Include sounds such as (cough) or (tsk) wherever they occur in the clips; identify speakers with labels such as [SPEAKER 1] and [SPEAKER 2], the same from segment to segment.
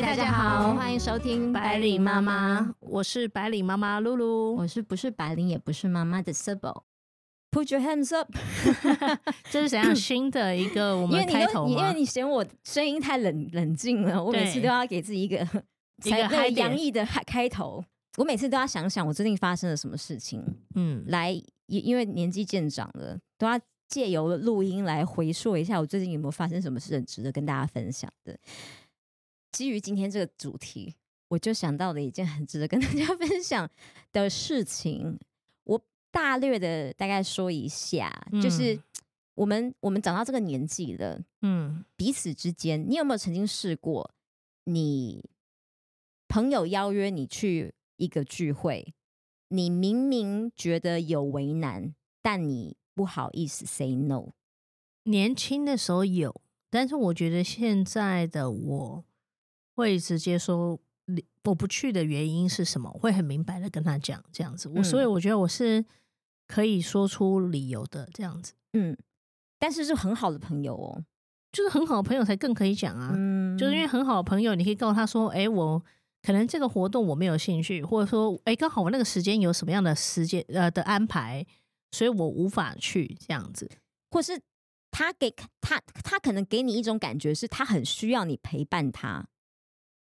[SPEAKER 1] 大家好，欢迎收听
[SPEAKER 2] 白领妈妈，我是白领妈妈露露，
[SPEAKER 1] 我是不是白领也不是妈妈的 Sable。Put your hands up，(laughs)
[SPEAKER 2] 这是怎样新的一个我们开头
[SPEAKER 1] 因为你嫌我声音太冷冷静了，我每次都要给自己一个
[SPEAKER 2] 一个
[SPEAKER 1] 洋溢的开开头。我每次都要想想我最近发生了什么事情，嗯，来，因因为年纪渐长了，都要借由录音来回溯一下我最近有没有发生什么事很值得跟大家分享的。基于今天这个主题，我就想到了一件很值得跟大家 (laughs) 分享的事情。我大略的大概说一下，就是 (tsk) 我们我们长到这个年纪了，嗯，彼此之间，你有没有曾经试过，你朋友邀约你去一个聚会，你明明觉得有为难，但你不好意思 say no。
[SPEAKER 2] 年轻的时候有，但是我觉得现在的我会直接说我不去的原因是什么，会很明白的跟他讲这样子。我所以我觉得我是。可以说出理由的这样子，
[SPEAKER 1] 嗯，但是是很好的朋友哦，
[SPEAKER 2] 就是很好的朋友才更可以讲啊，嗯，就是因为很好的朋友，你可以告诉他说，哎，我可能这个活动我没有兴趣，或者说，哎，刚好我那个时间有什么样的时间呃的安排，所以我无法去这样子，
[SPEAKER 1] 或是他给他他可能给你一种感觉，是他很需要你陪伴他。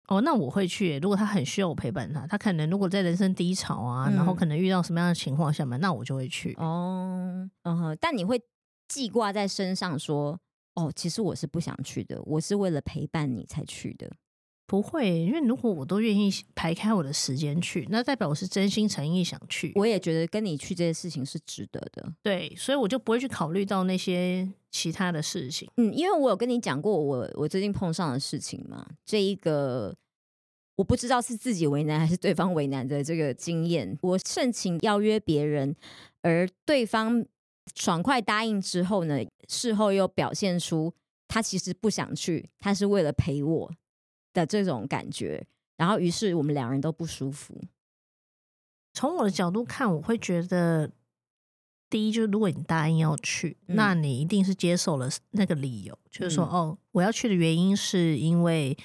[SPEAKER 2] 哦，那我会去。如果他很需要我陪伴他，他可能如果在人生低潮啊，然后可能遇到什么样的情况下嘛，那我就会去。
[SPEAKER 1] 哦，嗯哼，但你会记挂在身上，说哦，其实我是不想去的，我是为了陪伴你才去的。
[SPEAKER 2] 不会，因为如果我都愿意排开我的时间去，那代表我是真心诚意想去。
[SPEAKER 1] 我也觉得跟你去这件事情是值得的。
[SPEAKER 2] 对，所以我就不会去考虑到那些其他的事情。
[SPEAKER 1] 嗯，因为我有跟你讲过我我最近碰上的事情嘛，这一个我不知道是自己为难还是对方为难的这个经验。我盛情邀约别人，而对方爽快答应之后呢，事后又表现出他其实不想去，他是为了陪我。的这种感觉，然后于是我们两人都不舒服。
[SPEAKER 2] 从我的角度看，我会觉得，第一就是如果你答应要去，那你一定是接受了那个理由，就是说，哦，我要去的原因是因为，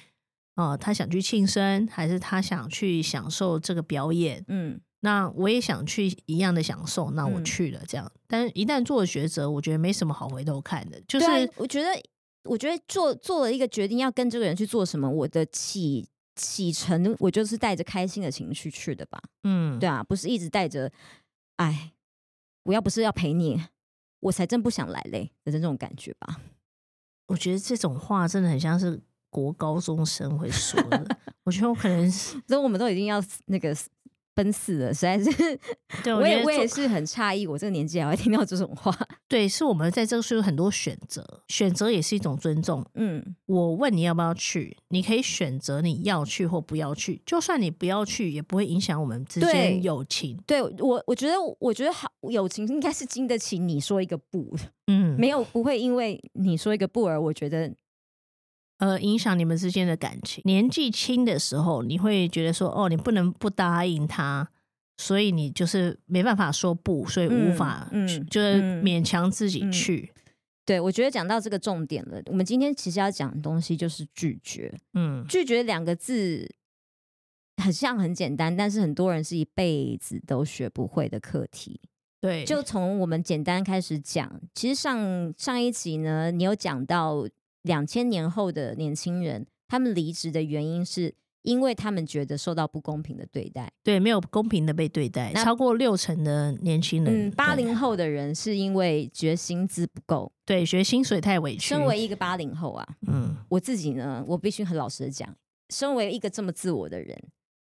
[SPEAKER 2] 哦，他想去庆生，还是他想去享受这个表演？嗯，那我也想去一样的享受，那我去了，这样。但一旦做了抉择，我觉得没什么好回头看的，就是
[SPEAKER 1] 我觉得。我觉得做做了一个决定，要跟这个人去做什么，我的启启程，我就是带着开心的情绪去的吧。嗯，对啊，不是一直带着，哎，我要不是要陪你，我才真不想来嘞的这种感觉吧。
[SPEAKER 2] 我觉得这种话真的很像是国高中生会说的。我觉得我可能是，(laughs)
[SPEAKER 1] 所以我们都已经要那个。奔四了，实在是，我也我也是很诧异，我这个年纪还会听到这种话。(laughs)
[SPEAKER 2] 对，是我们在这个时候有很多选择，选择也是一种尊重。嗯，我问你要不要去，你可以选择你要去或不要去，就算你不要去，也不会影响我们之间友情。
[SPEAKER 1] 对我，我觉得，我觉得好友情应该是经得起你说一个不，嗯，没有不会因为你说一个不而我觉得。
[SPEAKER 2] 呃，影响你们之间的感情。年纪轻的时候，你会觉得说，哦，你不能不答应他，所以你就是没办法说不，所以无法，嗯，就是勉强自己去。
[SPEAKER 1] 对，我觉得讲到这个重点了。我们今天其实要讲的东西就是拒绝。嗯，拒绝两个字很像很简单，但是很多人是一辈子都学不会的课题。
[SPEAKER 2] 对，
[SPEAKER 1] 就从我们简单开始讲。其实上上一集呢，你有讲到。两千年后的年轻人，他们离职的原因是因为他们觉得受到不公平的对待。
[SPEAKER 2] 对，没有公平的被对待。超过六成的年轻人，
[SPEAKER 1] 嗯，八零后的人是因为觉得薪资不够，
[SPEAKER 2] 对，觉得薪水太委屈。
[SPEAKER 1] 身为一个八零后啊，嗯，我自己呢，我必须很老实的讲，身为一个这么自我的人，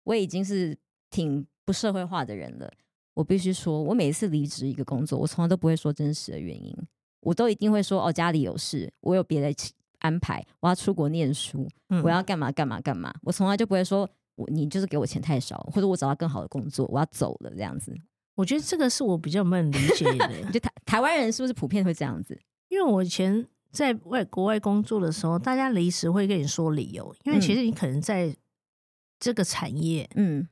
[SPEAKER 1] 我已经是挺不社会化的人了。我必须说，我每一次离职一个工作，我从来都不会说真实的原因，我都一定会说哦，家里有事，我有别的。安排我要出国念书，我要干嘛干嘛干嘛，我从来就不会说我你就是给我钱太少，或者我找到更好的工作，我要走了这样子。
[SPEAKER 2] 我觉得这个是我比较不能理解的。(laughs)
[SPEAKER 1] 就台台湾人是不是普遍会这样子？
[SPEAKER 2] 因为我以前在外国外工作的时候，大家离职会跟你说理由，因为其实你可能在这个产业嗯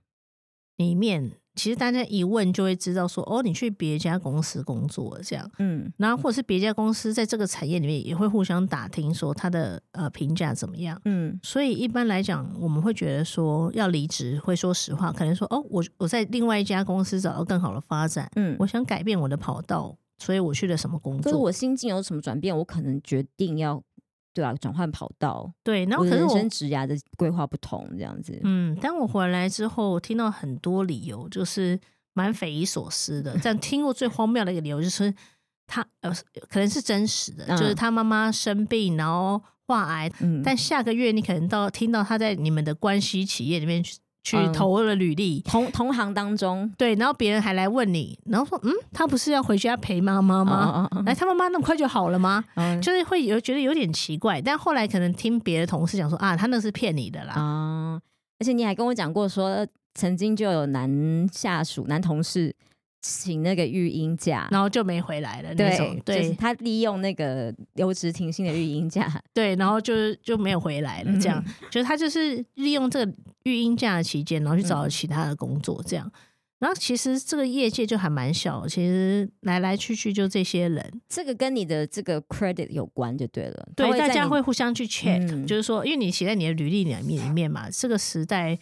[SPEAKER 2] 里面。其实大家一问就会知道说，哦，你去别家公司工作这样，嗯，然后或者是别家公司在这个产业里面也会互相打听说他的呃评价怎么样，嗯，所以一般来讲，我们会觉得说要离职，会说实话，可能说哦，我我在另外一家公司找到更好的发展，嗯，我想改变我的跑道，所以我去了什么工作？
[SPEAKER 1] 我心境有什么转变？我可能决定要。对啊，转换跑道，
[SPEAKER 2] 对，然后
[SPEAKER 1] 可是人生职涯的规划不同，这样子。
[SPEAKER 2] 嗯，当我回来之后，听到很多理由，就是蛮匪夷所思的。但听过最荒谬的一个理由，就是他呃，可能是真实的，就是他妈妈生病，然后患癌，但下个月你可能到听到他在你们的关系企业里面去。去投了履历，
[SPEAKER 1] 同同行当中，
[SPEAKER 2] 对，然后别人还来问你，然后说，嗯，他不是要回家陪妈妈吗？哎，他妈妈那么快就好了吗？就是会有觉得有点奇怪，但后来可能听别的同事讲说，啊，他那是骗你的啦。啊，
[SPEAKER 1] 而且你还跟我讲过，说曾经就有男下属、男同事。请那个育婴假，
[SPEAKER 2] 然后就没回来了。那种，对，
[SPEAKER 1] 他利用那个留职停薪的育婴假，(laughs)
[SPEAKER 2] 对，然后就是就没有回来了。这样，就是他就是利用这个育婴假的期间，然后去找了其他的工作。这样，然后其实这个业界就还蛮小，其实来来去去就这些人。
[SPEAKER 1] 这个跟你的这个 credit 有关就对了。
[SPEAKER 2] 对，大家会互相去 check，就是说，因为你写在你的履历里面里面嘛，这个时代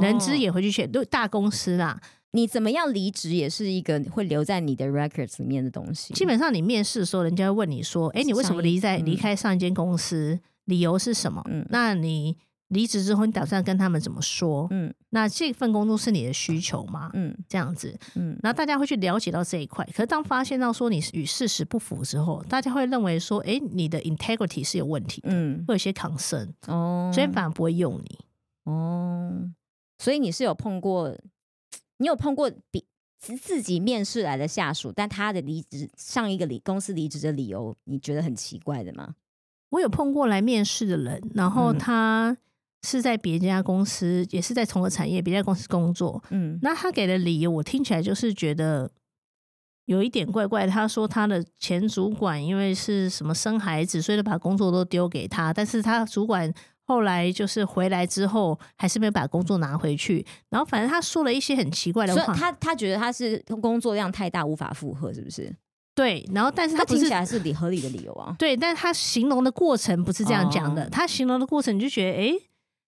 [SPEAKER 2] 人资也会去 check，都大公司啦。
[SPEAKER 1] 你怎么样离职也是一个会留在你的 records 里面的东西。
[SPEAKER 2] 基本上你面试的时候，人家会问你说：“哎，你为什么离在离开上一间公司？理由是什么？”嗯，那你离职之后，你打算跟他们怎么说？嗯，那这份工作是你的需求吗？嗯，这样子，嗯，然后大家会去了解到这一块。可是当发现到说你与事实不符之后，大家会认为说：“哎，你的 integrity 是有问题的。”嗯，会有些 concern 哦，所以反而不会用你
[SPEAKER 1] 哦。所以你是有碰过？你有碰过比自己面试来的下属，但他的离职上一个离公司离职的理由，你觉得很奇怪的吗？
[SPEAKER 2] 我有碰过来面试的人，然后他是在别家公司，也是在同个产业，别家公司工作。嗯，那他给的理由，我听起来就是觉得有一点怪怪。他说他的前主管因为是什么生孩子，所以就把工作都丢给他，但是他主管。后来就是回来之后，还是没有把工作拿回去。然后反正他说了一些很奇怪的话，
[SPEAKER 1] 他他觉得他是工作量太大，无法负荷，是不是？
[SPEAKER 2] 对。然后但是他
[SPEAKER 1] 听起来是理合理的理由啊。
[SPEAKER 2] 对，但是他形容的过程不是这样讲的。他形容的过程，你就觉得哎。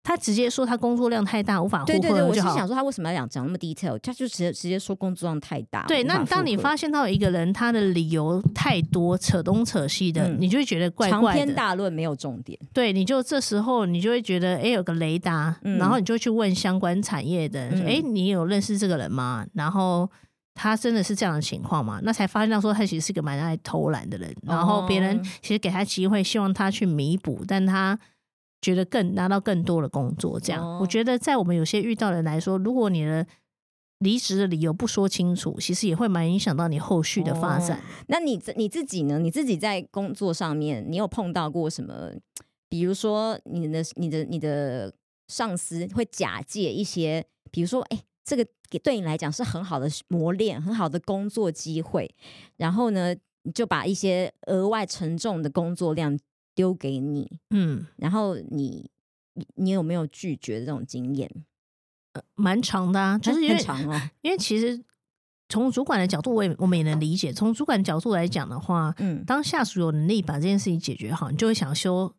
[SPEAKER 2] 他直接说他工作量太大，无法负荷。
[SPEAKER 1] 对对对，我是想说他为什么要讲讲那么 detail？他就直接直接说工作量太大。
[SPEAKER 2] 对，那当你发现到一个人他的理由太多，扯东扯西的，你就会觉得怪怪
[SPEAKER 1] 的。长篇大论没有重点。
[SPEAKER 2] 对，你就这时候你就会觉得，哎，有个雷达，然后你就去问相关产业的，哎，你有认识这个人吗？然后他真的是这样的情况吗？那才发现到说他其实是个蛮爱偷懒的人，然后别人其实给他机会，希望他去弥补，但他。觉得更拿到更多的工作，这样我觉得在我们有些遇到的人来说，如果你的离职的理由不说清楚，其实也会蛮影响到你后续的发展。
[SPEAKER 1] 那你你自己呢？你自己在工作上面，你有碰到过什么？比如说你的你的你的上司会假借一些，比如说，哎，这个对你来讲是很好的磨练，很好的工作机会，然后呢，你就把一些额外沉重的工作量。丢给你，嗯，然后你你有没有拒绝的这种经验？
[SPEAKER 2] 呃，蛮长的啊，就是因为
[SPEAKER 1] 长哦，
[SPEAKER 2] 因为其实从主管的角度，我也我们也能理解。从主管角度来讲的话，嗯，当下属有能力把这件事情解决好，你就会想说，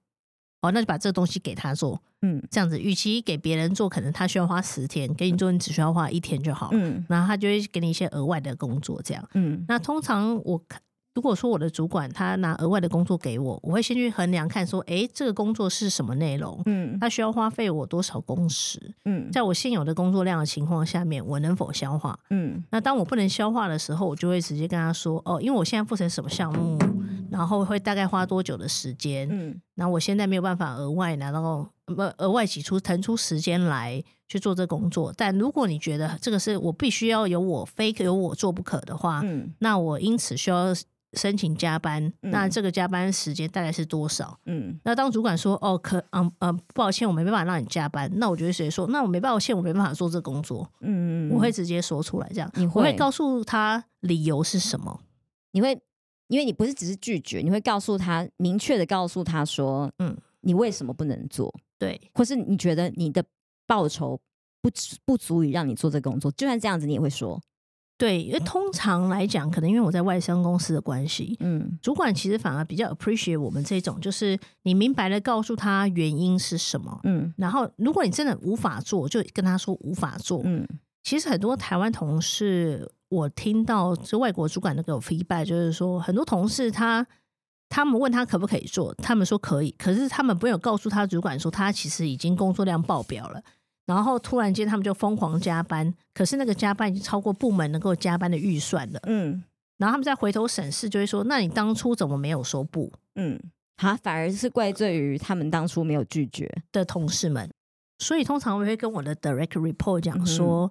[SPEAKER 2] 哦，那就把这个东西给他做，嗯，这样子，与其给别人做，可能他需要花十天，给你做，你只需要花一天就好，嗯，然后他就会给你一些额外的工作，这样，嗯，那通常我看。如果说我的主管他拿额外的工作给我，我会先去衡量看说，哎，这个工作是什么内容？嗯，他需要花费我多少工时？嗯，在我现有的工作量的情况下面，我能否消化？嗯，那当我不能消化的时候，我就会直接跟他说，哦，因为我现在负责什么项目，然后会大概花多久的时间？嗯，那我现在没有办法额外拿到不额外挤出腾出时间来去做这工作。但如果你觉得这个是我必须要有我非有我做不可的话，嗯，那我因此需要。申请加班，那这个加班时间大概是多少？嗯，那当主管说哦，可嗯嗯，不好意思，我没办法让你加班，那我就会直接说，那我没办法，现我没办法做这工作。嗯嗯，我会直接说出来，这样你会告诉他理由是什么？
[SPEAKER 1] 你会，因为你不是只是拒绝，你会告诉他，明确的告诉他说，嗯，你为什么不能做？
[SPEAKER 2] 对，
[SPEAKER 1] 或是你觉得你的报酬不不不足以让你做这个工作。就算这样子，你也会说。
[SPEAKER 2] 对，因为通常来讲，可能因为我在外商公司的关系，嗯，主管其实反而比较 appreciate 我们这种，就是你明白的告诉他原因是什么，嗯，然后如果你真的无法做，就跟他说无法做，嗯，其实很多台湾同事，我听到这外国主管都给我 feedback，就是说很多同事他他们问他可不可以做，他们说可以，可是他们没有告诉他主管说他其实已经工作量爆表了。然后突然间，他们就疯狂加班，可是那个加班已经超过部门能够加班的预算了。嗯，然后他们再回头审视，就会说：“那你当初怎么没有说不？”
[SPEAKER 1] 嗯，他反而是怪罪于他们当初没有拒绝
[SPEAKER 2] 的同事们。所以通常我会跟我的 direct report 讲说：“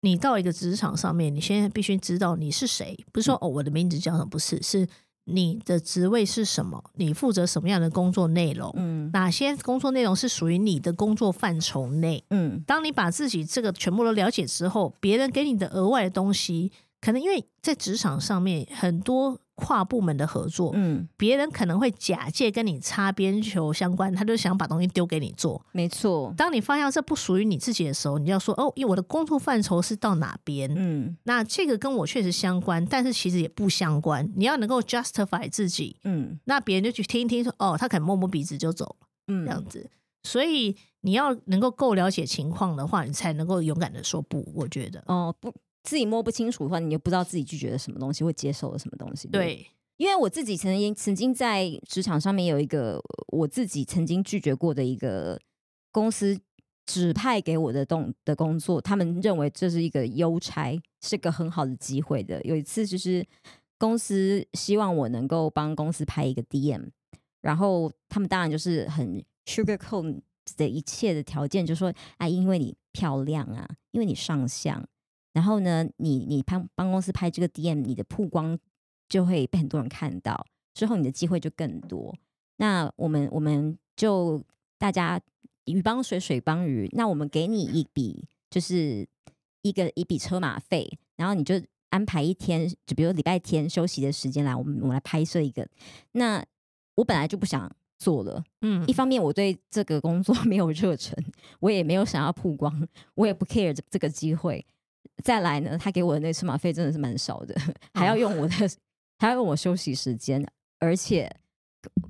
[SPEAKER 2] 你到一个职场上面，你现在必须知道你是谁，不是说哦我的名字叫什么，不是是。”你的职位是什么？你负责什么样的工作内容？嗯，哪些工作内容是属于你的工作范畴内？嗯，当你把自己这个全部都了解之后，别人给你的额外的东西，可能因为在职场上面很多。跨部门的合作，嗯，别人可能会假借跟你擦边球相关，他就想把东西丢给你做。
[SPEAKER 1] 没错，
[SPEAKER 2] 当你发现这不属于你自己的时候，你要说哦，因为我的工作范畴是到哪边，嗯，那这个跟我确实相关，但是其实也不相关。你要能够 justify 自己，嗯，那别人就去听一听，说哦，他可能摸摸鼻子就走了，嗯，这样子。所以你要能够够了解情况的话，你才能够勇敢的说不。我觉得，
[SPEAKER 1] 哦，不。自己摸不清楚的话，你又不知道自己拒绝了什么东西，会接受了什么东西。
[SPEAKER 2] 对，
[SPEAKER 1] 因为我自己曾经曾经在职场上面有一个我自己曾经拒绝过的一个公司指派给我的动的工作，他们认为这是一个邮差，是个很好的机会的。有一次就是公司希望我能够帮公司拍一个 DM，然后他们当然就是很 sugar coat 的一切的条件，就说啊，因为你漂亮啊，因为你上相。然后呢，你你帮帮公司拍这个 DM，你的曝光就会被很多人看到，之后你的机会就更多。那我们我们就大家鱼帮水，水帮鱼。那我们给你一笔，就是一个一笔车马费，然后你就安排一天，就比如礼拜天休息的时间来，我们我们来拍摄一个。那我本来就不想做了，嗯，一方面我对这个工作 (laughs) 没有热忱，我也没有想要曝光，我也不 care 这这个机会。再来呢，他给我的那车马费真的是蛮少的，(laughs) 还要用我的，(laughs) 还要用我休息时间，而且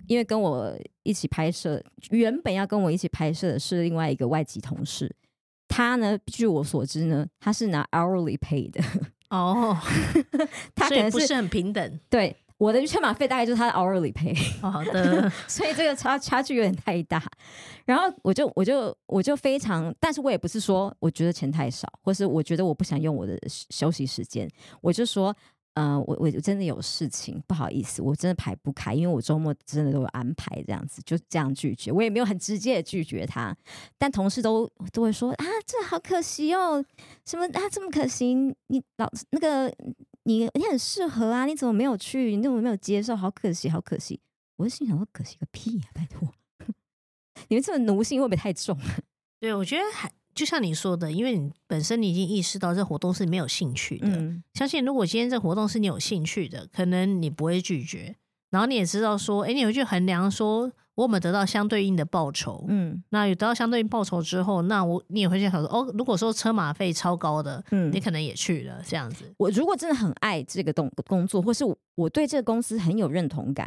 [SPEAKER 1] 因为跟我一起拍摄，原本要跟我一起拍摄的是另外一个外籍同事，他呢，据我所知呢，他是拿 hourly pay 的
[SPEAKER 2] 哦，(laughs) 他可能不是很平等，
[SPEAKER 1] 对。我的车马费大概就是他的 hourly pay，
[SPEAKER 2] 好的，(laughs)
[SPEAKER 1] 所以这个差差距有点太大。然后我就我就我就非常，但是我也不是说我觉得钱太少，或是我觉得我不想用我的休息时间，我就说，呃，我我真的有事情，不好意思，我真的排不开，因为我周末真的都有安排，这样子就这样拒绝，我也没有很直接的拒绝他，但同事都都会说啊，这好可惜哦，什么啊这么可惜，你老那个。你你很适合啊，你怎么没有去？你怎么没有接受？好可惜，好可惜！我就心想说，可惜个屁呀！拜托，(laughs) 你们这种奴性会不会太重？(laughs)
[SPEAKER 2] 对，我觉得还就像你说的，因为你本身你已经意识到这活动是没有兴趣的。相信如果今天这活动是你有兴趣的，可能你不会拒绝。然后你也知道说，哎，你会去衡量说。我们得到相对应的报酬，嗯，那有得到相对应报酬之后，那我你也会想说，哦，如果说车马费超高的，嗯，你可能也去了这样子。
[SPEAKER 1] 我如果真的很爱这个动工作，或是我对这个公司很有认同感，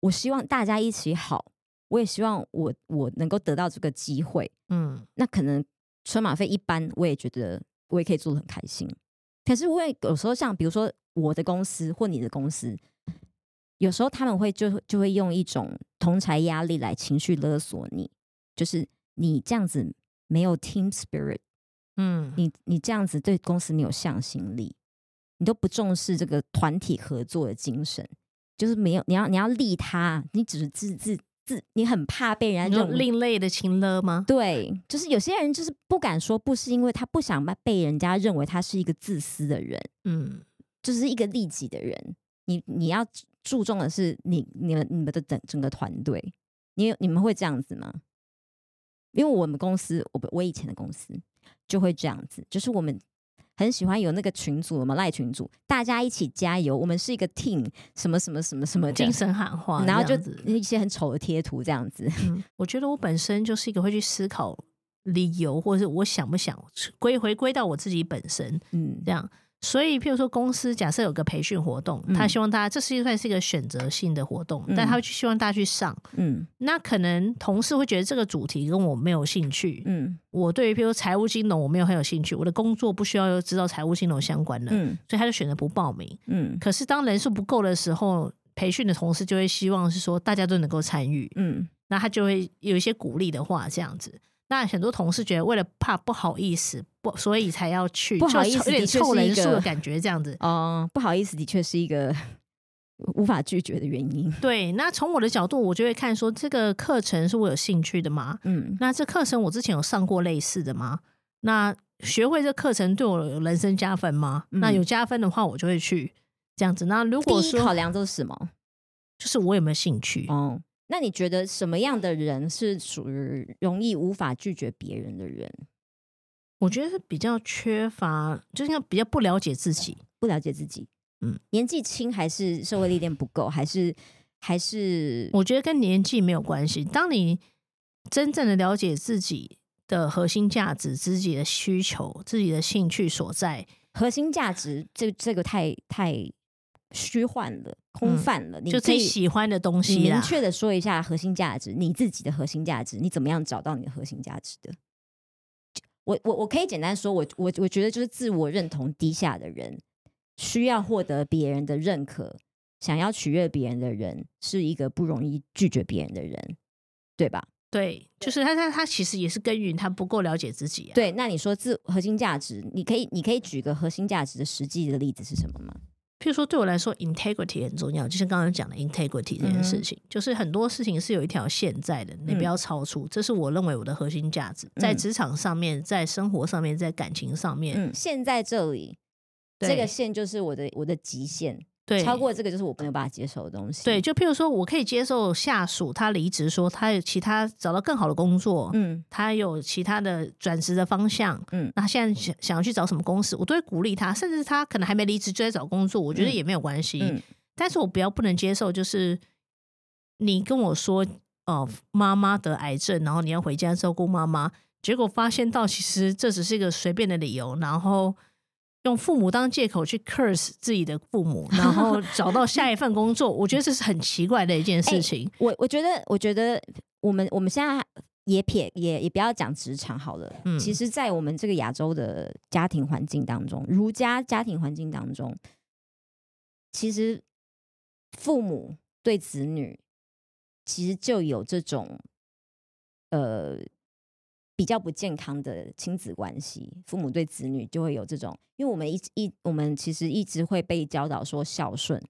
[SPEAKER 1] 我希望大家一起好，我也希望我我能够得到这个机会，嗯，那可能车马费一般，我也觉得我也可以做的很开心。可是我也有时候像比如说我的公司或你的公司。有时候他们会就就会用一种同才压力来情绪勒索你，就是你这样子没有 team spirit，嗯，你你这样子对公司没有向心力，你都不重视这个团体合作的精神，就是没有你要你要利他，你只是自自自，你很怕被人家这种
[SPEAKER 2] 另类的情勒吗？
[SPEAKER 1] 对，就是有些人就是不敢说不，是因为他不想被人家认为他是一个自私的人，嗯，就是一个利己的人，你你要。注重的是你、你们、你们的整整个团队，你你们会这样子吗？因为我们公司，我我以前的公司就会这样子，就是我们很喜欢有那个群组，我们赖群组，大家一起加油，我们是一个 team，什么什么什么什么
[SPEAKER 2] 精神喊话，
[SPEAKER 1] 然后就一些很丑的贴图这样子。
[SPEAKER 2] 我觉得我本身就是一个会去思考理由，或者是我想不想归回归到我自己本身，嗯，这样。所以，譬如说，公司假设有个培训活动，他希望大家，这是算是一个选择性的活动，但他会希望大家去上。嗯，那可能同事会觉得这个主题跟我没有兴趣。嗯，我对于譬如财务金融我没有很有兴趣，我的工作不需要知道财务金融相关的，嗯所以他就选择不报名。嗯，可是当人数不够的时候，培训的同事就会希望是说大家都能够参与。嗯，那他就会有一些鼓励的话，这样子。那很多同事觉得，为了怕不好意思，不所以才要去，
[SPEAKER 1] 不好意思，
[SPEAKER 2] 有点凑人数的感觉，这样子。
[SPEAKER 1] 哦，不好意思，的确是一个无法拒绝的原因。
[SPEAKER 2] 对，那从我的角度，我就会看说，这个课程是我有兴趣的吗？嗯，那这课程我之前有上过类似的吗？那学会这课程对我有人生加分吗？那有加分的话，我就会去这样子。那如果说
[SPEAKER 1] 考量都是什么？
[SPEAKER 2] 就是我有没有兴趣？
[SPEAKER 1] 哦。那你觉得什么样的人是属于容易无法拒绝别人的人？
[SPEAKER 2] 我觉得是比较缺乏，就是比较不了解自己，
[SPEAKER 1] 不了解自己。嗯，年纪轻还是社会历练不够，还是还是？
[SPEAKER 2] 我觉得跟年纪没有关系。当你真正的了解自己的核心价值、自己的需求、自己的兴趣所在，
[SPEAKER 1] 核心价值这这个太太。虚幻了，空泛了，你
[SPEAKER 2] 就最喜欢的东西。
[SPEAKER 1] 明确的说一下核心价值，你自己的核心价值，你怎么样找到你的核心价值的？我我我可以简单说，我我我觉得就是自我认同低下的人，需要获得别人的认可，想要取悦别人的人，是一个不容易拒绝别人的人，对吧？
[SPEAKER 2] 对，就是他他他其实也是耕耘，他不够了解自己。
[SPEAKER 1] 啊对，那你说自核心价值，你可以你可以举个核心价值的实际的例子是什么吗？
[SPEAKER 2] 譬如说，对我来说，integrity 很重要。就像刚刚讲的，integrity 这件事情，就是很多事情是有一条线在的，你不要超出。这是我认为我的核心价值，在职场上面，在生活上面，在感情上面，
[SPEAKER 1] 线在这里，这个线就是我的我的极限。对，超过这个就是我没有办法接受的东西。
[SPEAKER 2] 对，就譬如说，我可以接受下属他离职，说他有其他找到更好的工作，嗯，他有其他的转职的方向，嗯，那现在想想要去找什么公司，我都会鼓励他，甚至他可能还没离职就在找工作，我觉得也没有关系。嗯，但是我比较不能接受，就是你跟我说，哦，妈妈得癌症，然后你要回家照顾妈妈，结果发现到其实这只是一个随便的理由，然后。用父母当借口去 curse 自己的父母，然后找到下一份工作，我觉得这是很奇怪的一件事情。
[SPEAKER 1] 我我觉得，我觉得我们我们现在也撇也也不要讲职场好了。嗯，其实，在我们这个亚洲的家庭环境当中，儒家家庭环境当中，其实父母对子女其实就有这种呃。比较不健康的亲子关系，父母对子女就会有这种，因为我们一一我们其实一直会被教导说孝顺，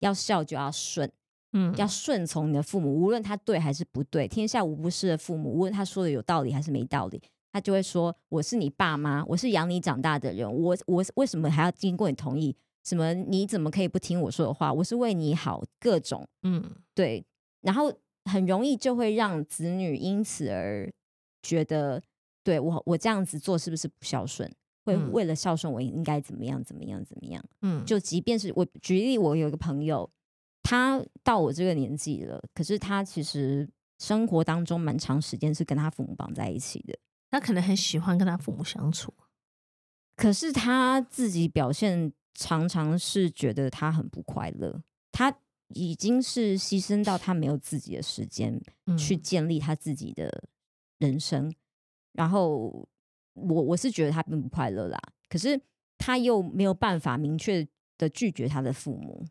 [SPEAKER 1] 要孝就要顺，嗯，要顺从你的父母，无论他对还是不对，天下无不是的父母，无论他说的有道理还是没道理，他就会说我是你爸妈，我是养你长大的人，我我为什么还要经过你同意？什么你怎么可以不听我说的话？我是为你好，各种，嗯，对，然后很容易就会让子女因此而。觉得对我我这样子做是不是不孝顺？会为了孝顺我应该怎么样怎么样怎么样？嗯，就即便是我举例，我有一个朋友，他到我这个年纪了，可是他其实生活当中蛮长时间是跟他父母绑在一起的。
[SPEAKER 2] 他可能很喜欢跟他父母相处，
[SPEAKER 1] 可是他自己表现常常是觉得他很不快乐。他已经是牺牲到他没有自己的时间去建立他自己的。人生，然后我我是觉得他并不快乐啦，可是他又没有办法明确的拒绝他的父母。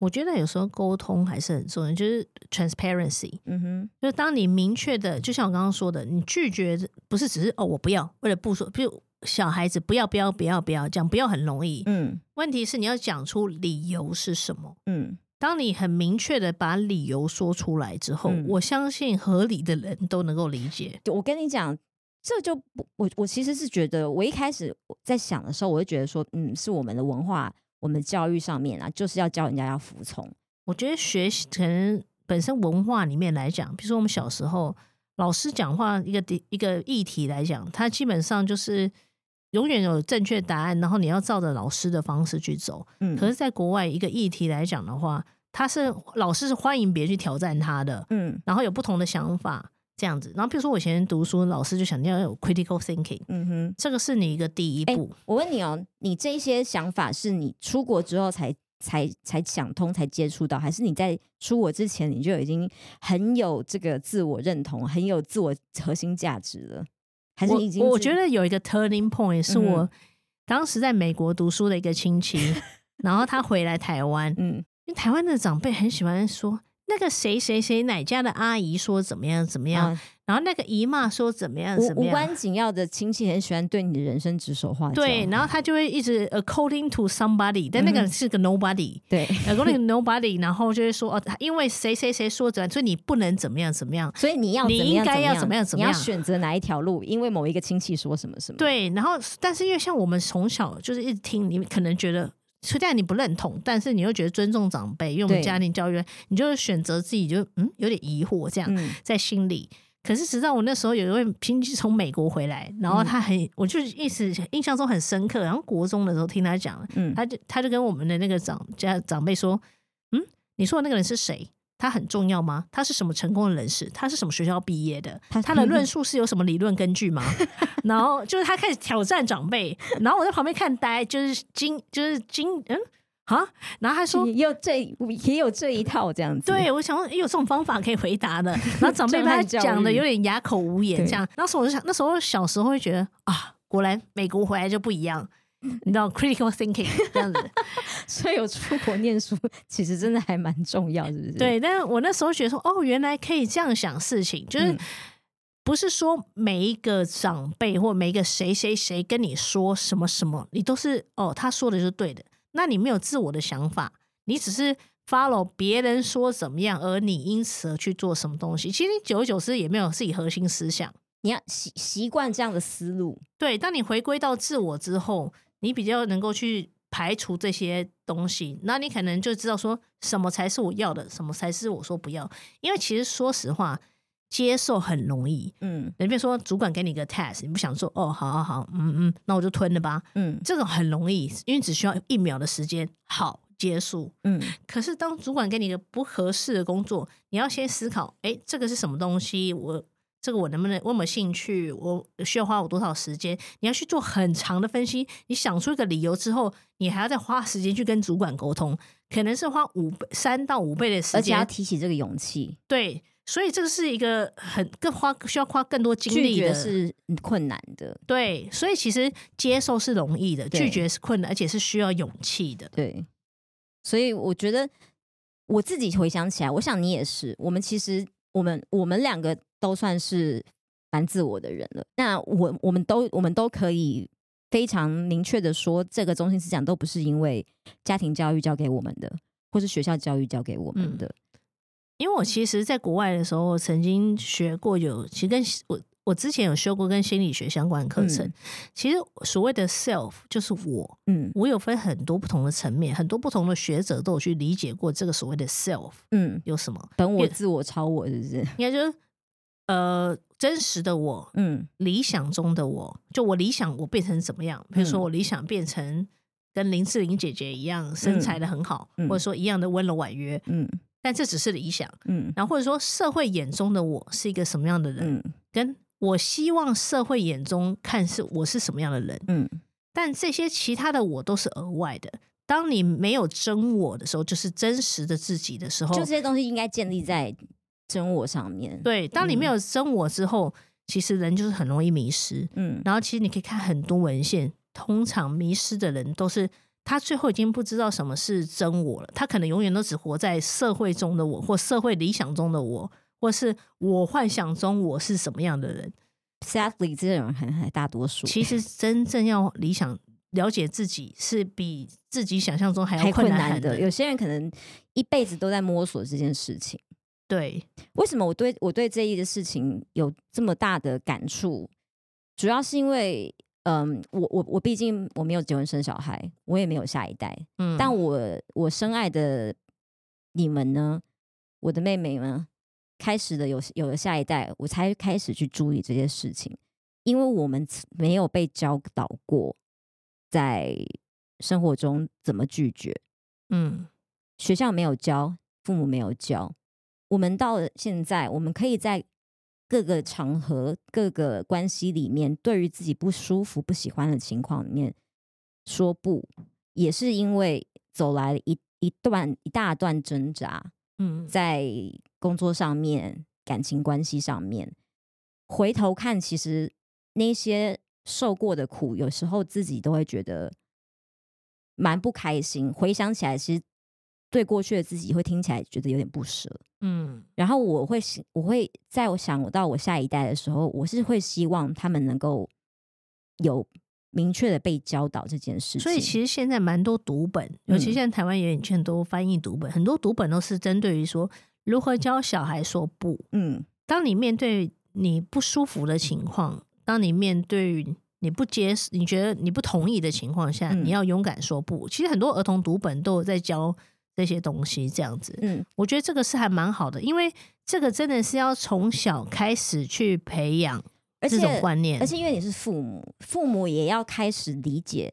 [SPEAKER 2] 我觉得有时候沟通还是很重要，就是 transparency。嗯哼，就是当你明确的，就像我刚刚说的，你拒绝不是只是哦我不要，为了不说，比如小孩子不要不要不要不要讲不要很容易，嗯，问题是你要讲出理由是什么，嗯。当你很明确的把理由说出来之后，我相信合理的人都能够理解。
[SPEAKER 1] 我跟你讲，这就不我我其实是觉得，我一开始在想的时候，我就觉得说，嗯，是我们的文化，我们教育上面啊，就是要教人家要服从。
[SPEAKER 2] 我觉得学习可能本身文化里面来讲，比如说我们小时候老师讲话一个一个议题来讲，他基本上就是永远有正确答案，然后你要照着老师的方式去走。嗯，可是，在国外一个议题来讲的话，他是老师是欢迎别人去挑战他的，嗯，然后有不同的想法，这样子。然后比如说我以前读书，老师就想要有 critical thinking，嗯哼，这个是你一个第一步。
[SPEAKER 1] 我问你哦，你这些想法是你出国之后才才才想通、才接触到，还是你在出国之前你就已经很有这个自我认同、很有自我核心价值了？还是已经？
[SPEAKER 2] 我觉得有一个 turning point 是我当时在美国读书的一个亲戚，(laughs) 然后他回来台湾，嗯，因为台湾的长辈很喜欢说。那个谁谁谁哪家的阿姨说怎么样怎么样，然后那个姨妈说怎么样怎么样，
[SPEAKER 1] 无关紧要的亲戚很喜欢对你的人生指手画脚。
[SPEAKER 2] 对，然后他就会一直 according to somebody，但那个是个 nobody。
[SPEAKER 1] 对
[SPEAKER 2] ，according to nobody，然后就会说哦，因为谁谁谁说怎样，所以你不能怎么样怎么样，
[SPEAKER 1] 所以你要
[SPEAKER 2] 你应该要怎么样怎么样，
[SPEAKER 1] 你要选择哪一条路，因为某一个亲戚说什么什么。
[SPEAKER 2] 对，然后但是因为像我们从小就是一直听，你可能觉得。虽然你不认同，但是你又觉得尊重长辈，因为我们家庭教育，你就选择自己就嗯有点疑惑这样在心里。可是直到我那时候有一位亲戚从美国回来，然后他很，我就一直印象中很深刻。然后国中的时候听他讲，嗯，他就他就跟我们的那个长家长辈说，嗯，你说的那个人是谁？他很重要吗？他是什么成功的人士？他是什么学校毕业的？他的论述是有什么理论根据吗？然后就是他开始挑战长辈，然后我在旁边看呆，就是惊，就是惊，嗯，啊，然后他说
[SPEAKER 1] 有这也有这一套这样子。
[SPEAKER 2] 对，我想有这种方法可以回答的。然后长辈 (laughs) 他讲的有点哑口无言，这样。那时候我就想，那时候小时候会觉得啊，果然美国回来就不一样。你知道 critical thinking 这样子，(laughs)
[SPEAKER 1] 所以有出国念书，其实真的还蛮重要，是不是？
[SPEAKER 2] 对，但是我那时候觉得说，哦，原来可以这样想事情，就是不是说每一个长辈或每一个谁谁谁跟你说什么什么，你都是哦，他说的就是对的，那你没有自我的想法，你只是 follow 别人说怎么样，而你因此而去做什么东西，其实你久而久之也没有自己核心思想，
[SPEAKER 1] 你要习习惯这样的思路。
[SPEAKER 2] 对，当你回归到自我之后。你比较能够去排除这些东西，那你可能就知道说什么才是我要的，什么才是我说不要。因为其实说实话，接受很容易。嗯，你比如说主管给你一个 task，你不想做，哦，好好好，嗯嗯，那我就吞了吧。嗯，这种很容易，因为只需要一秒的时间，好结束。嗯，可是当主管给你一个不合适的工作，你要先思考，哎，这个是什么东西？我。这个我能不能？我有没有兴趣？我需要花我多少时间？你要去做很长的分析。你想出一个理由之后，你还要再花时间去跟主管沟通，可能是花五倍、三到五倍的时间，而
[SPEAKER 1] 且要提起这个勇气。
[SPEAKER 2] 对，所以这个是一个很更花需要花更多精力的，
[SPEAKER 1] 是困难的。
[SPEAKER 2] 对，所以其实接受是容易的，拒绝是困难，而且是需要勇气的。
[SPEAKER 1] 对，所以我觉得我自己回想起来，我想你也是。我们其实，我们我们两个。都算是蛮自我的人了。那我我们都我们都可以非常明确的说，这个中心思想都不是因为家庭教育教给我们的，或是学校教育教给我们的。
[SPEAKER 2] 因为我其实在国外的时候，曾经学过有，其实跟我我之前有修过跟心理学相关的课程。其实所谓的 self 就是我，嗯，我有分很多不同的层面，很多不同的学者都有去理解过这个所谓的 self，嗯，有什么
[SPEAKER 1] 本我、自我、超我，是不是？
[SPEAKER 2] 应该就是。呃，真实的我，嗯，理想中的我，就我理想我变成怎么样？比如说，我理想变成跟林志玲姐姐一样，身材的很好，或者说一样的温柔婉约，嗯，但这只是理想，嗯，然后或者说社会眼中的我是一个什么样的人，跟我希望社会眼中看是我是什么样的人，嗯，但这些其他的我都是额外的。当你没有真我的时候，就是真实的自己的时候，
[SPEAKER 1] 就这些东西应该建立在。真我上面
[SPEAKER 2] 对，当你没有真我之后，其实人就是很容易迷失。嗯，然后其实你可以看很多文献，通常迷失的人都是他最后已经不知道什么是真我了。他可能永远都只活在社会中的我，或社会理想中的我，或是我幻想中我是什么样的人。
[SPEAKER 1] Sadly，这种人很很大多数。
[SPEAKER 2] 其实真正要理想了解自己，是比自己想象中还要困难的。
[SPEAKER 1] 有些人可能一辈子都在摸索这件事情。
[SPEAKER 2] 对，
[SPEAKER 1] 为什么我对我对这一的事情有这么大的感触？主要是因为，嗯，我我我毕竟我没有结婚生小孩，我也没有下一代，嗯，但我我深爱的你们呢，我的妹妹们，开始的有有了下一代，我才开始去注意这些事情，因为我们没有被教导过，在生活中怎么拒绝，嗯，学校没有教，父母没有教。我们到了现在，我们可以在各个场合、各个关系里面，对于自己不舒服、不喜欢的情况里面说不，也是因为走来一一段一大段挣扎。嗯，在工作上面、感情关系上面，回头看，其实那些受过的苦，有时候自己都会觉得蛮不开心。回想起来，其实。对过去的自己会听起来觉得有点不舍，嗯，然后我会我会在我想我到我下一代的时候，我是会希望他们能够有明确的被教导这件事。
[SPEAKER 2] 所以其实现在蛮多读本，尤其现在台湾演艺圈都翻译读本，很多读本都是针对于说如何教小孩说不。嗯，当你面对你不舒服的情况，当你面对你不接你觉得你不同意的情况下，你要勇敢说不。其实很多儿童读本都有在教。这些东西这样子，嗯，我觉得这个是还蛮好的，因为这个真的是要从小开始去培养这种观念，
[SPEAKER 1] 而且因为你是父母，父母也要开始理解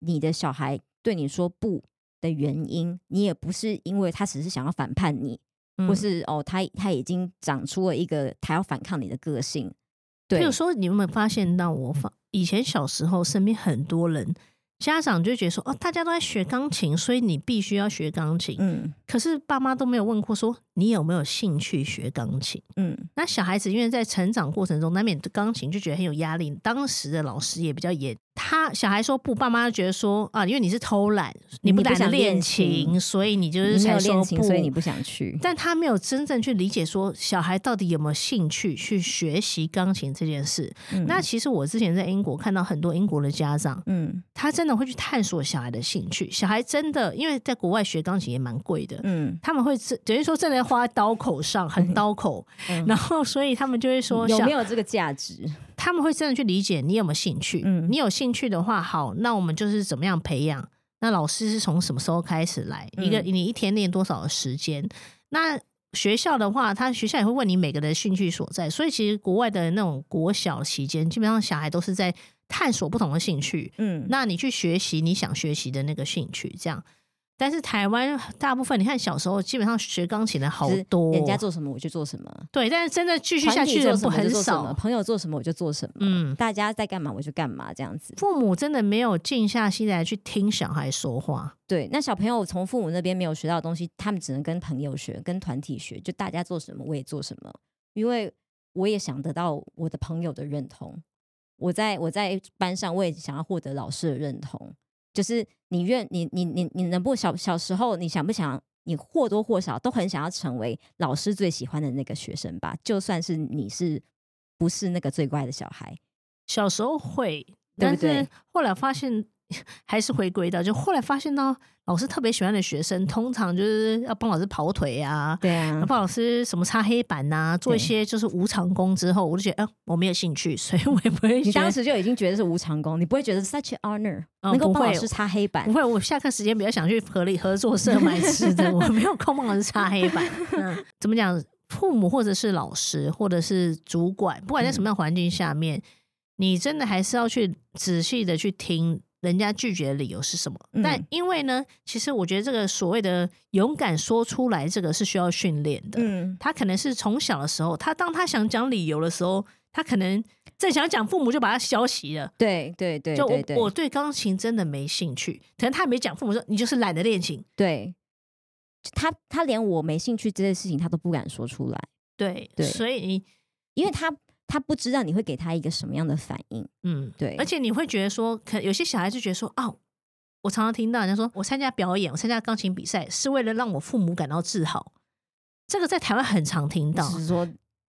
[SPEAKER 1] 你的小孩对你说不的原因，你也不是因为他只是想要反叛你，或是哦，他他已经长出了一个他要反抗你的个性。对，
[SPEAKER 2] 比如说你有没有发现到，我发以前小时候身边很多人。家长就觉得说，哦，大家都在学钢琴，所以你必须要学钢琴。嗯，可是爸妈都没有问过说，你有没有兴趣学钢琴？嗯，那小孩子因为在成长过程中难免对钢琴就觉得很有压力，当时的老师也比较严。他小孩说不，爸妈觉得说啊，因为你是偷懒，你不想练琴，所以你就是才说不，
[SPEAKER 1] 所以你不想去。
[SPEAKER 2] 但他没有真正去理解说，小孩到底有没有兴趣去学习钢琴这件事。那其实我之前在英国看到很多英国的家长，嗯，他真的会去探索小孩的兴趣。小孩真的因为在国外学钢琴也蛮贵的，嗯，他们会等于说真的花在刀口上，很刀口，然后所以他们就会说
[SPEAKER 1] 有没有这个价值。
[SPEAKER 2] 他们会真的去理解你有没有兴趣。嗯，你有兴趣的话，好，那我们就是怎么样培养？那老师是从什么时候开始来？一个你一天练多少的时间？那学校的话，他学校也会问你每个人的兴趣所在。所以其实国外的那种国小期间，基本上小孩都是在探索不同的兴趣。嗯，那你去学习你想学习的那个兴趣，这样。但是台湾大部分，你看小时候基本上学钢琴的好多，
[SPEAKER 1] 人家做什么我就做什么。
[SPEAKER 2] 对，但是真的继续下去的不很少。
[SPEAKER 1] 朋友做什么我就做什么，嗯，大家在干嘛我就干嘛，这样子。
[SPEAKER 2] 父母真的没有静下心来去听小孩说话。
[SPEAKER 1] 对，那小朋友从父母那边没有学到东西，他们只能跟朋友学，跟团体学，就大家做什么我也做什么，因为我也想得到我的朋友的认同。我在我在班上，我也想要获得老师的认同。就是你愿你你你你能不小小时候你想不想你或多或少都很想要成为老师最喜欢的那个学生吧？就算是你是不是那个最乖的小孩，
[SPEAKER 2] 小时候会，但是后来发现。还是回归到，就后来发现到老师特别喜欢的学生，通常就是要帮老师跑腿啊，
[SPEAKER 1] 对啊，
[SPEAKER 2] 帮老师什么擦黑板呐，做一些就是无偿工之后，我就觉得，呃，我没有兴趣，所以我也不会。
[SPEAKER 1] 你当时就已经觉得是无偿工，你不会觉得 such honor 能够帮老师擦黑板？
[SPEAKER 2] 不会，我下课时间比较想去合理合作社买吃的，我没有空帮老师擦黑板。嗯，怎么讲？父母或者是老师或者是主管，不管在什么样环境下面，你真的还是要去仔细的去听。人家拒绝的理由是什么？但因为呢，其实我觉得这个所谓的勇敢说出来，这个是需要训练的。嗯，他可能是从小的时候，他当他想讲理由的时候，他可能正想讲，父母就把他消息了。
[SPEAKER 1] 对对对，
[SPEAKER 2] 就我我对钢琴真的没兴趣，可能他没讲，父母说你就是懒得练琴。
[SPEAKER 1] 对，他他连我没兴趣这件事情他都不敢说出来。
[SPEAKER 2] 对对，所以
[SPEAKER 1] 因为他。他不知道你会给他一个什么样的反应，嗯，对，
[SPEAKER 2] 而且你会觉得说，可有些小孩就觉得说，哦，我常常听到人家说，我参加表演，我参加钢琴比赛，是为了让我父母感到自豪。这个在台湾很常听到，
[SPEAKER 1] 是说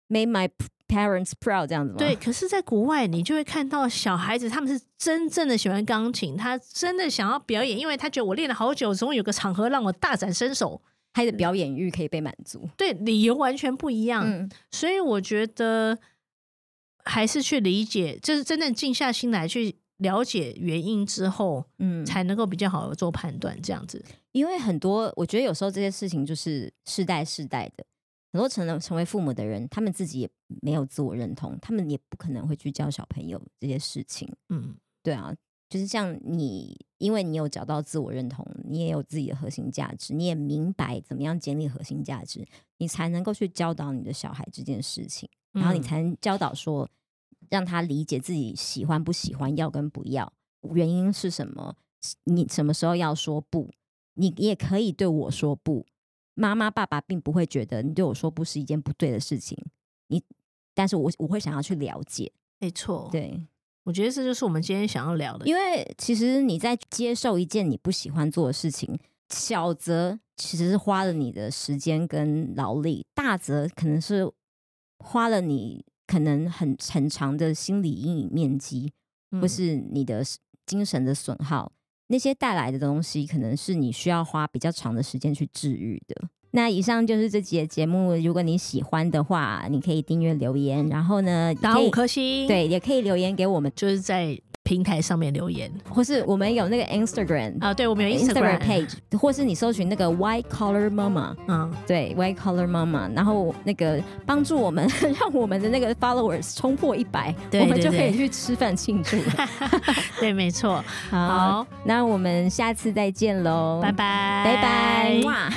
[SPEAKER 1] make my parents proud 这样子吗？
[SPEAKER 2] 对，可是，在国外你就会看到小孩子，他们是真正的喜欢钢琴，他真的想要表演，因为他觉得我练了好久，总有个场合让我大展身手，
[SPEAKER 1] 他的表演欲可以被满足。
[SPEAKER 2] 对，理由完全不一样，所以我觉得。还是去理解，就是真正静下心来去了解原因之后，嗯，才能够比较好的做判断。这样子，
[SPEAKER 1] 因为很多我觉得有时候这些事情就是世代世代的，很多成了成为父母的人，他们自己也没有自我认同，他们也不可能会去教小朋友这些事情。嗯，对啊，就是像你，因为你有找到自我认同，你也有自己的核心价值，你也明白怎么样建立核心价值，你才能够去教导你的小孩这件事情，然后你才能教导说，让他理解自己喜欢不喜欢，要跟不要，原因是什么，你什么时候要说不，你也可以对我说不，妈妈爸爸并不会觉得你对我说不是一件不对的事情，你，但是我我会想要去了解，
[SPEAKER 2] 没错，
[SPEAKER 1] 对。
[SPEAKER 2] 我觉得这就是我们今天想要聊的，
[SPEAKER 1] 因为其实你在接受一件你不喜欢做的事情，小则其实是花了你的时间跟劳力，大则可能是花了你可能很很长的心理阴影面积，或是你的精神的损耗，那些带来的东西，可能是你需要花比较长的时间去治愈的。那以上就是这节节目。如果你喜欢的话，你可以订阅留言，然后呢
[SPEAKER 2] 打五颗星，
[SPEAKER 1] 对，也可以留言给我们，
[SPEAKER 2] 就是在。平台上面留言，
[SPEAKER 1] 或是我们有那个 Instagram
[SPEAKER 2] 啊，对我们有
[SPEAKER 1] Instagram page，或是你搜寻那个 White Collar Mama，嗯，对，White Collar Mama，然后那个帮助我们，(laughs) 让我们的那个 followers 冲破一百，我们就可以去吃饭庆祝。(laughs)
[SPEAKER 2] 对，没错。
[SPEAKER 1] 好，那我们下次再见喽，
[SPEAKER 2] 拜拜，
[SPEAKER 1] 拜拜，哇。